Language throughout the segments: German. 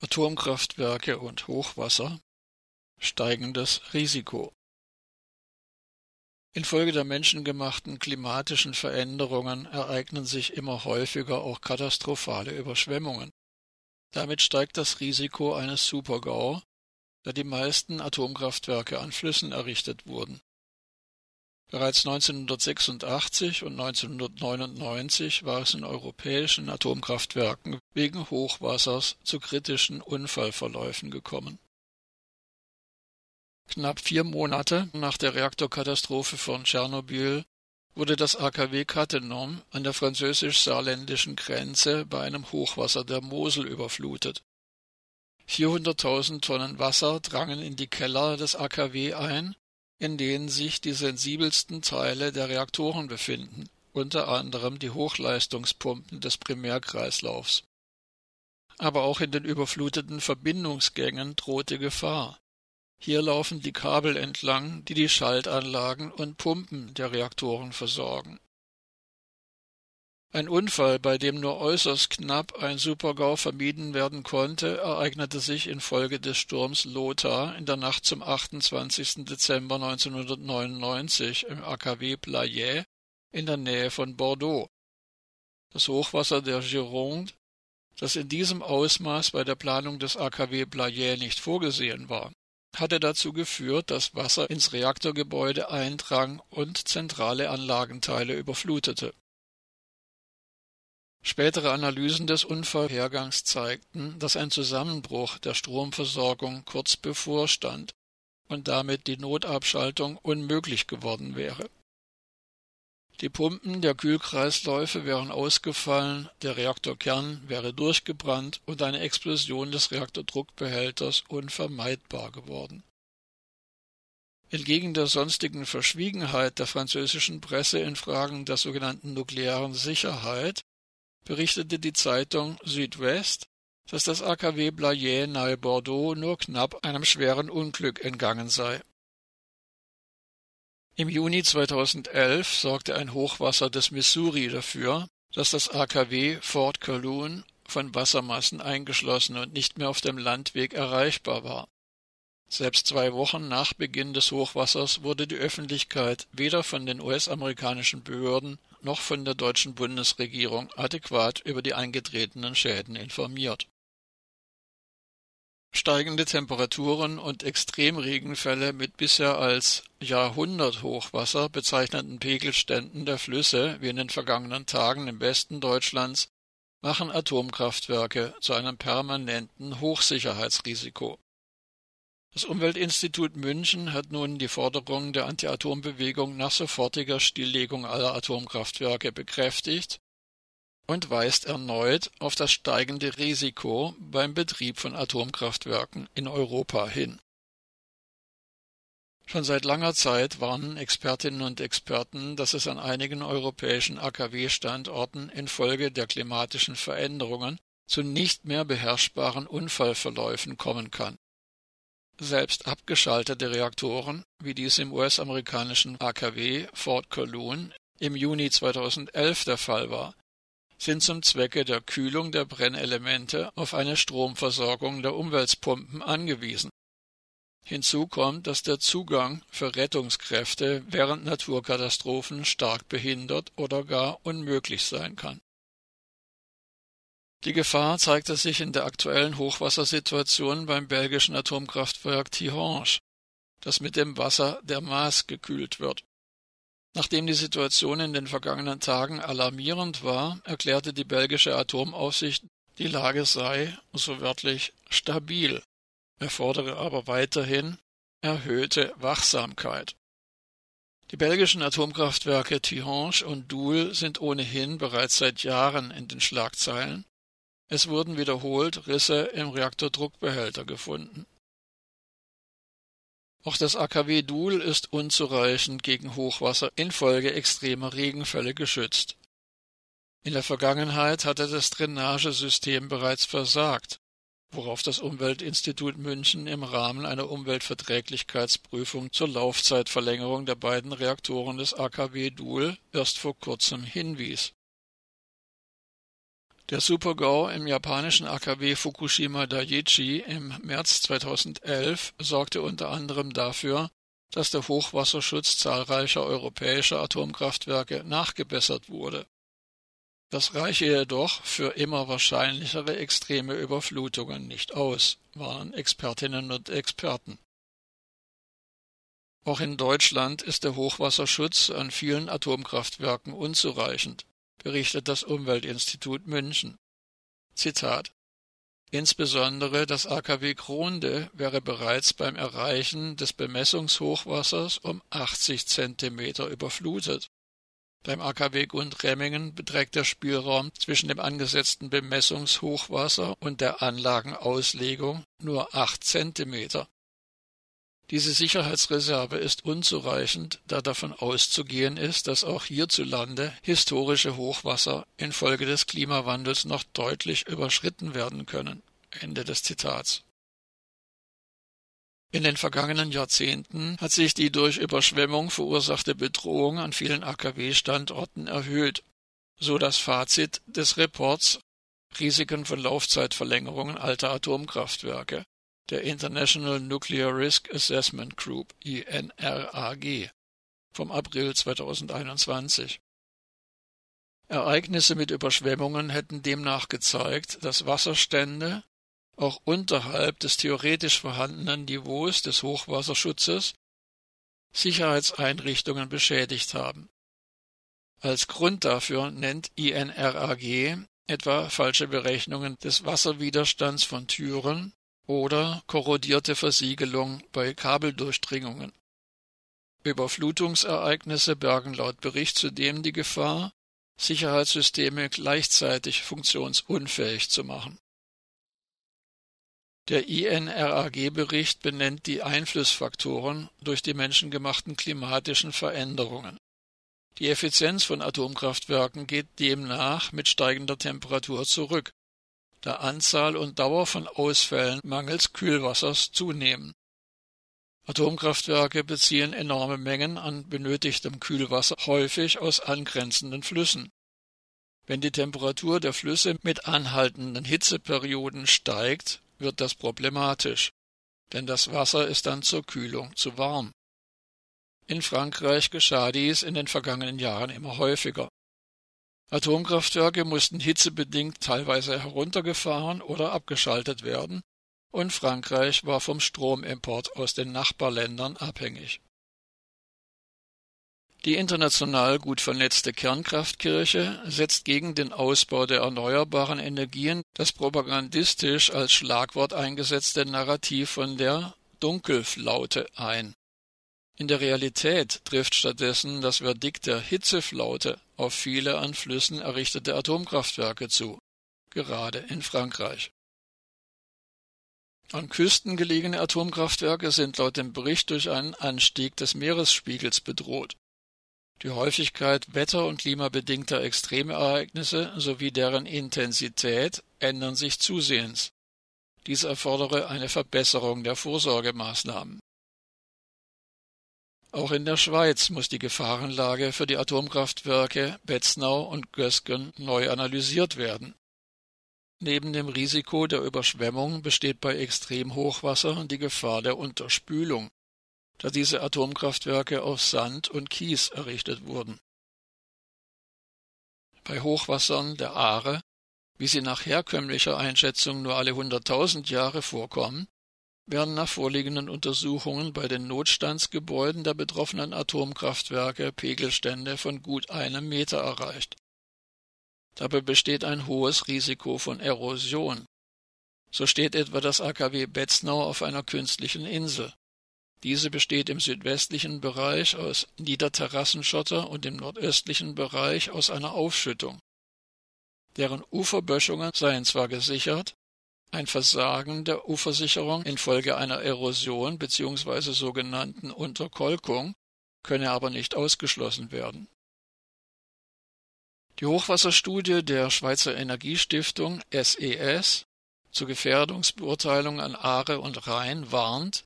Atomkraftwerke und Hochwasser steigendes Risiko. Infolge der menschengemachten klimatischen Veränderungen ereignen sich immer häufiger auch katastrophale Überschwemmungen. Damit steigt das Risiko eines Supergau, da die meisten Atomkraftwerke an Flüssen errichtet wurden. Bereits 1986 und 1999 war es in europäischen Atomkraftwerken wegen Hochwassers zu kritischen Unfallverläufen gekommen. Knapp vier Monate nach der Reaktorkatastrophe von Tschernobyl wurde das AKW Cattenom an der französisch-saarländischen Grenze bei einem Hochwasser der Mosel überflutet. 400.000 Tonnen Wasser drangen in die Keller des AKW ein in denen sich die sensibelsten Teile der Reaktoren befinden, unter anderem die Hochleistungspumpen des Primärkreislaufs. Aber auch in den überfluteten Verbindungsgängen drohte Gefahr. Hier laufen die Kabel entlang, die die Schaltanlagen und Pumpen der Reaktoren versorgen ein Unfall, bei dem nur äußerst knapp ein Supergau vermieden werden konnte, ereignete sich infolge des Sturms Lothar in der Nacht zum 28. Dezember 1999 im AKW Blayais in der Nähe von Bordeaux. Das Hochwasser der Gironde, das in diesem Ausmaß bei der Planung des AKW Blayais nicht vorgesehen war, hatte dazu geführt, dass Wasser ins Reaktorgebäude eindrang und zentrale Anlagenteile überflutete Spätere Analysen des Unfallhergangs zeigten, dass ein Zusammenbruch der Stromversorgung kurz bevorstand und damit die Notabschaltung unmöglich geworden wäre. Die Pumpen der Kühlkreisläufe wären ausgefallen, der Reaktorkern wäre durchgebrannt und eine Explosion des Reaktordruckbehälters unvermeidbar geworden. Entgegen der sonstigen Verschwiegenheit der französischen Presse in Fragen der sogenannten nuklearen Sicherheit berichtete die Zeitung Südwest, dass das AKW Blayais nahe Bordeaux nur knapp einem schweren Unglück entgangen sei. Im Juni 2011 sorgte ein Hochwasser des Missouri dafür, dass das AKW Fort Calhoun von Wassermassen eingeschlossen und nicht mehr auf dem Landweg erreichbar war. Selbst zwei Wochen nach Beginn des Hochwassers wurde die Öffentlichkeit weder von den US-amerikanischen Behörden noch von der deutschen Bundesregierung adäquat über die eingetretenen Schäden informiert. Steigende Temperaturen und Extremregenfälle mit bisher als Jahrhunderthochwasser bezeichneten Pegelständen der Flüsse wie in den vergangenen Tagen im Westen Deutschlands machen Atomkraftwerke zu einem permanenten Hochsicherheitsrisiko. Das Umweltinstitut München hat nun die Forderung der Anti-Atom-Bewegung nach sofortiger Stilllegung aller Atomkraftwerke bekräftigt und weist erneut auf das steigende Risiko beim Betrieb von Atomkraftwerken in Europa hin. Schon seit langer Zeit warnen Expertinnen und Experten, dass es an einigen europäischen AKW-Standorten infolge der klimatischen Veränderungen zu nicht mehr beherrschbaren Unfallverläufen kommen kann selbst abgeschaltete Reaktoren, wie dies im US-amerikanischen AKW Fort Calhoun im Juni 2011 der Fall war, sind zum Zwecke der Kühlung der Brennelemente auf eine Stromversorgung der Umweltpumpen angewiesen. Hinzu kommt, dass der Zugang für Rettungskräfte während Naturkatastrophen stark behindert oder gar unmöglich sein kann die Gefahr zeigte sich in der aktuellen Hochwassersituation beim belgischen Atomkraftwerk Tihange, das mit dem Wasser der Maas gekühlt wird. Nachdem die Situation in den vergangenen Tagen alarmierend war, erklärte die belgische Atomaufsicht, die Lage sei, so wörtlich, stabil, erfordere aber weiterhin erhöhte Wachsamkeit. Die belgischen Atomkraftwerke Tihange und Doel sind ohnehin bereits seit Jahren in den Schlagzeilen es wurden wiederholt Risse im Reaktordruckbehälter gefunden. Auch das AKW Doel ist unzureichend gegen Hochwasser infolge extremer Regenfälle geschützt. In der Vergangenheit hatte das Drainagesystem bereits versagt, worauf das Umweltinstitut München im Rahmen einer Umweltverträglichkeitsprüfung zur Laufzeitverlängerung der beiden Reaktoren des AKW Doel erst vor kurzem hinwies Der Supergau im japanischen AKW Fukushima Daiichi im März 2011 sorgte unter anderem dafür, dass der Hochwasserschutz zahlreicher europäischer Atomkraftwerke nachgebessert wurde. Das reiche jedoch für immer wahrscheinlichere extreme Überflutungen nicht aus, warnen Expertinnen und Experten. Auch in Deutschland ist der Hochwasserschutz an vielen Atomkraftwerken unzureichend berichtet das Umweltinstitut München. Zitat Insbesondere das AKW Kronde wäre bereits beim Erreichen des Bemessungshochwassers um 80 Zentimeter überflutet. Beim AKW Gundremmingen beträgt der Spielraum zwischen dem angesetzten Bemessungshochwasser und der Anlagenauslegung nur 8 Zentimeter. Diese Sicherheitsreserve ist unzureichend, da davon auszugehen ist, dass auch hierzulande historische Hochwasser infolge des Klimawandels noch deutlich überschritten werden können. Ende des Zitats. In den vergangenen Jahrzehnten hat sich die durch Überschwemmung verursachte Bedrohung an vielen AKW-Standorten erhöht, so das Fazit des Reports Risiken von Laufzeitverlängerungen alter Atomkraftwerke der International Nuclear Risk Assessment Group INRAG vom April 2021. Ereignisse mit Überschwemmungen hätten demnach gezeigt, dass Wasserstände auch unterhalb des theoretisch vorhandenen Niveaus des Hochwasserschutzes Sicherheitseinrichtungen beschädigt haben. Als Grund dafür nennt INRAG etwa falsche Berechnungen des Wasserwiderstands von Türen oder korrodierte Versiegelung bei Kabeldurchdringungen. Überflutungsereignisse bergen laut Bericht zudem die Gefahr, Sicherheitssysteme gleichzeitig funktionsunfähig zu machen. Der INRAG-Bericht benennt die Einflussfaktoren durch die menschengemachten klimatischen Veränderungen. Die Effizienz von Atomkraftwerken geht demnach mit steigender Temperatur zurück da Anzahl und Dauer von Ausfällen mangels Kühlwassers zunehmen. Atomkraftwerke beziehen enorme Mengen an benötigtem Kühlwasser häufig aus angrenzenden Flüssen. Wenn die Temperatur der Flüsse mit anhaltenden Hitzeperioden steigt, wird das problematisch, denn das Wasser ist dann zur Kühlung zu warm. In Frankreich geschah dies in den vergangenen Jahren immer häufiger. Atomkraftwerke mussten hitzebedingt teilweise heruntergefahren oder abgeschaltet werden, und Frankreich war vom Stromimport aus den Nachbarländern abhängig. Die international gut vernetzte Kernkraftkirche setzt gegen den Ausbau der erneuerbaren Energien das propagandistisch als Schlagwort eingesetzte Narrativ von der Dunkelflaute ein in der Realität trifft stattdessen das Verdikt der Hitzeflaute auf viele an Flüssen errichtete Atomkraftwerke zu, gerade in Frankreich. An Küsten gelegene Atomkraftwerke sind laut dem Bericht durch einen Anstieg des Meeresspiegels bedroht. Die Häufigkeit wetter- und klimabedingter Extremereignisse sowie deren Intensität ändern sich zusehends. Dies erfordere eine Verbesserung der Vorsorgemaßnahmen. Auch in der Schweiz muss die Gefahrenlage für die Atomkraftwerke Betznau und Gösgen neu analysiert werden. Neben dem Risiko der Überschwemmung besteht bei Extremhochwasser die Gefahr der Unterspülung, da diese Atomkraftwerke auf Sand und Kies errichtet wurden. Bei Hochwassern der Aare, wie sie nach herkömmlicher Einschätzung nur alle hunderttausend Jahre vorkommen, werden nach vorliegenden Untersuchungen bei den Notstandsgebäuden der betroffenen Atomkraftwerke Pegelstände von gut einem Meter erreicht. Dabei besteht ein hohes Risiko von Erosion. So steht etwa das AKW Betznau auf einer künstlichen Insel. Diese besteht im südwestlichen Bereich aus Niederterrassenschotter und im nordöstlichen Bereich aus einer Aufschüttung. Deren Uferböschungen seien zwar gesichert, ein Versagen der Ufersicherung infolge einer Erosion bzw. sogenannten Unterkolkung könne aber nicht ausgeschlossen werden. Die Hochwasserstudie der Schweizer Energiestiftung SES e zur Gefährdungsbeurteilung an Aare und Rhein warnt,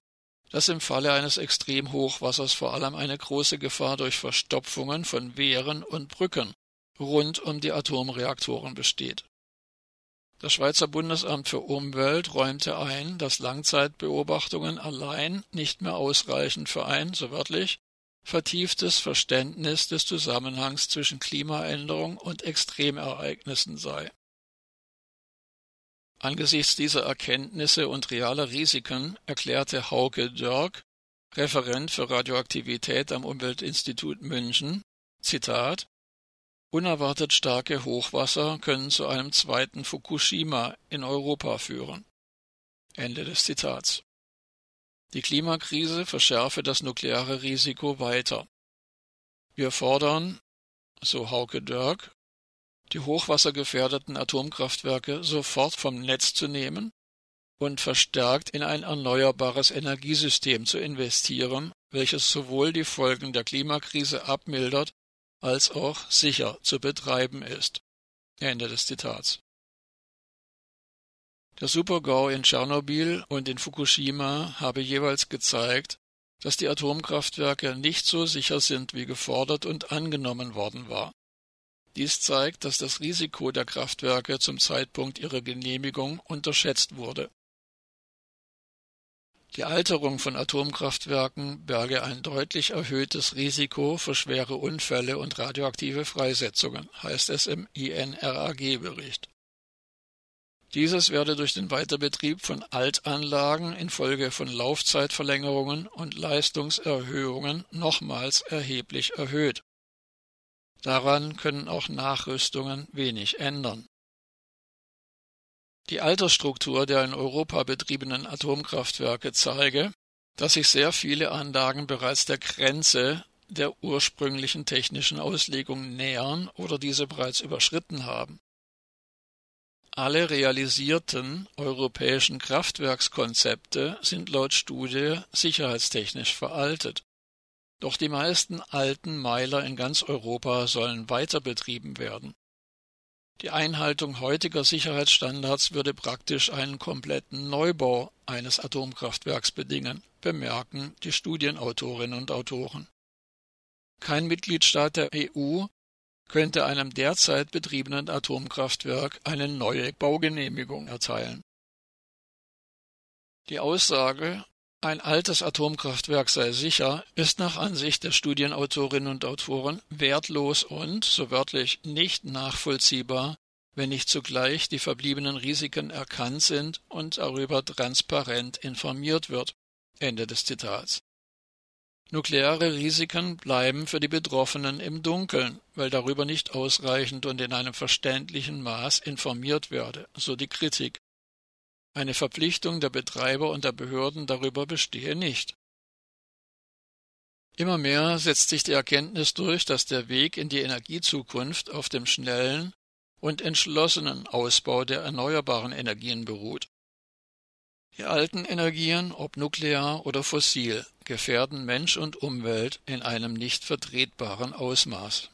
dass im Falle eines Extremhochwassers vor allem eine große Gefahr durch Verstopfungen von Wehren und Brücken rund um die Atomreaktoren besteht Das Schweizer Bundesamt für Umwelt räumte ein, dass Langzeitbeobachtungen allein nicht mehr ausreichen für ein, so wörtlich, vertieftes Verständnis des Zusammenhangs zwischen Klimaänderung und Extremereignissen sei. Angesichts dieser Erkenntnisse und realer Risiken erklärte Hauke Dörk, Referent für Radioaktivität am Umweltinstitut München, Zitat Unerwartet starke Hochwasser können zu einem zweiten Fukushima in Europa führen. Ende des Zitats. Die Klimakrise verschärfe das nukleare Risiko weiter. Wir fordern, so Hauke Dörk, die hochwassergefährdeten Atomkraftwerke sofort vom Netz zu nehmen und verstärkt in ein erneuerbares Energiesystem zu investieren, welches sowohl die Folgen der Klimakrise abmildert als auch sicher zu betreiben ist. Ende des Zitats. Der Supergau in Tschernobyl und in Fukushima habe jeweils gezeigt, dass die Atomkraftwerke nicht so sicher sind, wie gefordert und angenommen worden war. Dies zeigt, dass das Risiko der Kraftwerke zum Zeitpunkt ihrer Genehmigung unterschätzt wurde. Die Alterung von Atomkraftwerken berge ein deutlich erhöhtes Risiko für schwere Unfälle und radioaktive Freisetzungen, heißt es im INRAG-Bericht. Dieses werde durch den Weiterbetrieb von Altanlagen infolge von Laufzeitverlängerungen und Leistungserhöhungen nochmals erheblich erhöht. Daran können auch Nachrüstungen wenig ändern. Die Altersstruktur der in Europa betriebenen Atomkraftwerke zeige, dass sich sehr viele Anlagen bereits der Grenze der ursprünglichen technischen Auslegung nähern oder diese bereits überschritten haben. Alle realisierten europäischen Kraftwerkskonzepte sind laut Studie sicherheitstechnisch veraltet. Doch die meisten alten Meiler in ganz Europa sollen weiter betrieben werden. Die Einhaltung heutiger Sicherheitsstandards würde praktisch einen kompletten Neubau eines Atomkraftwerks bedingen, bemerken die Studienautorinnen und Autoren. Kein Mitgliedstaat der EU könnte einem derzeit betriebenen Atomkraftwerk eine neue Baugenehmigung erteilen. Die Aussage, ein altes Atomkraftwerk sei sicher, ist nach Ansicht der Studienautorinnen und Autoren wertlos und, so wörtlich, nicht nachvollziehbar, wenn nicht zugleich die verbliebenen Risiken erkannt sind und darüber transparent informiert wird. Ende des Zitats. Nukleare Risiken bleiben für die Betroffenen im Dunkeln, weil darüber nicht ausreichend und in einem verständlichen Maß informiert werde, so die Kritik. Eine Verpflichtung der Betreiber und der Behörden darüber bestehe nicht. Immer mehr setzt sich die Erkenntnis durch, dass der Weg in die Energiezukunft auf dem schnellen und entschlossenen Ausbau der erneuerbaren Energien beruht. Die alten Energien, ob nuklear oder fossil, gefährden Mensch und Umwelt in einem nicht vertretbaren Ausmaß.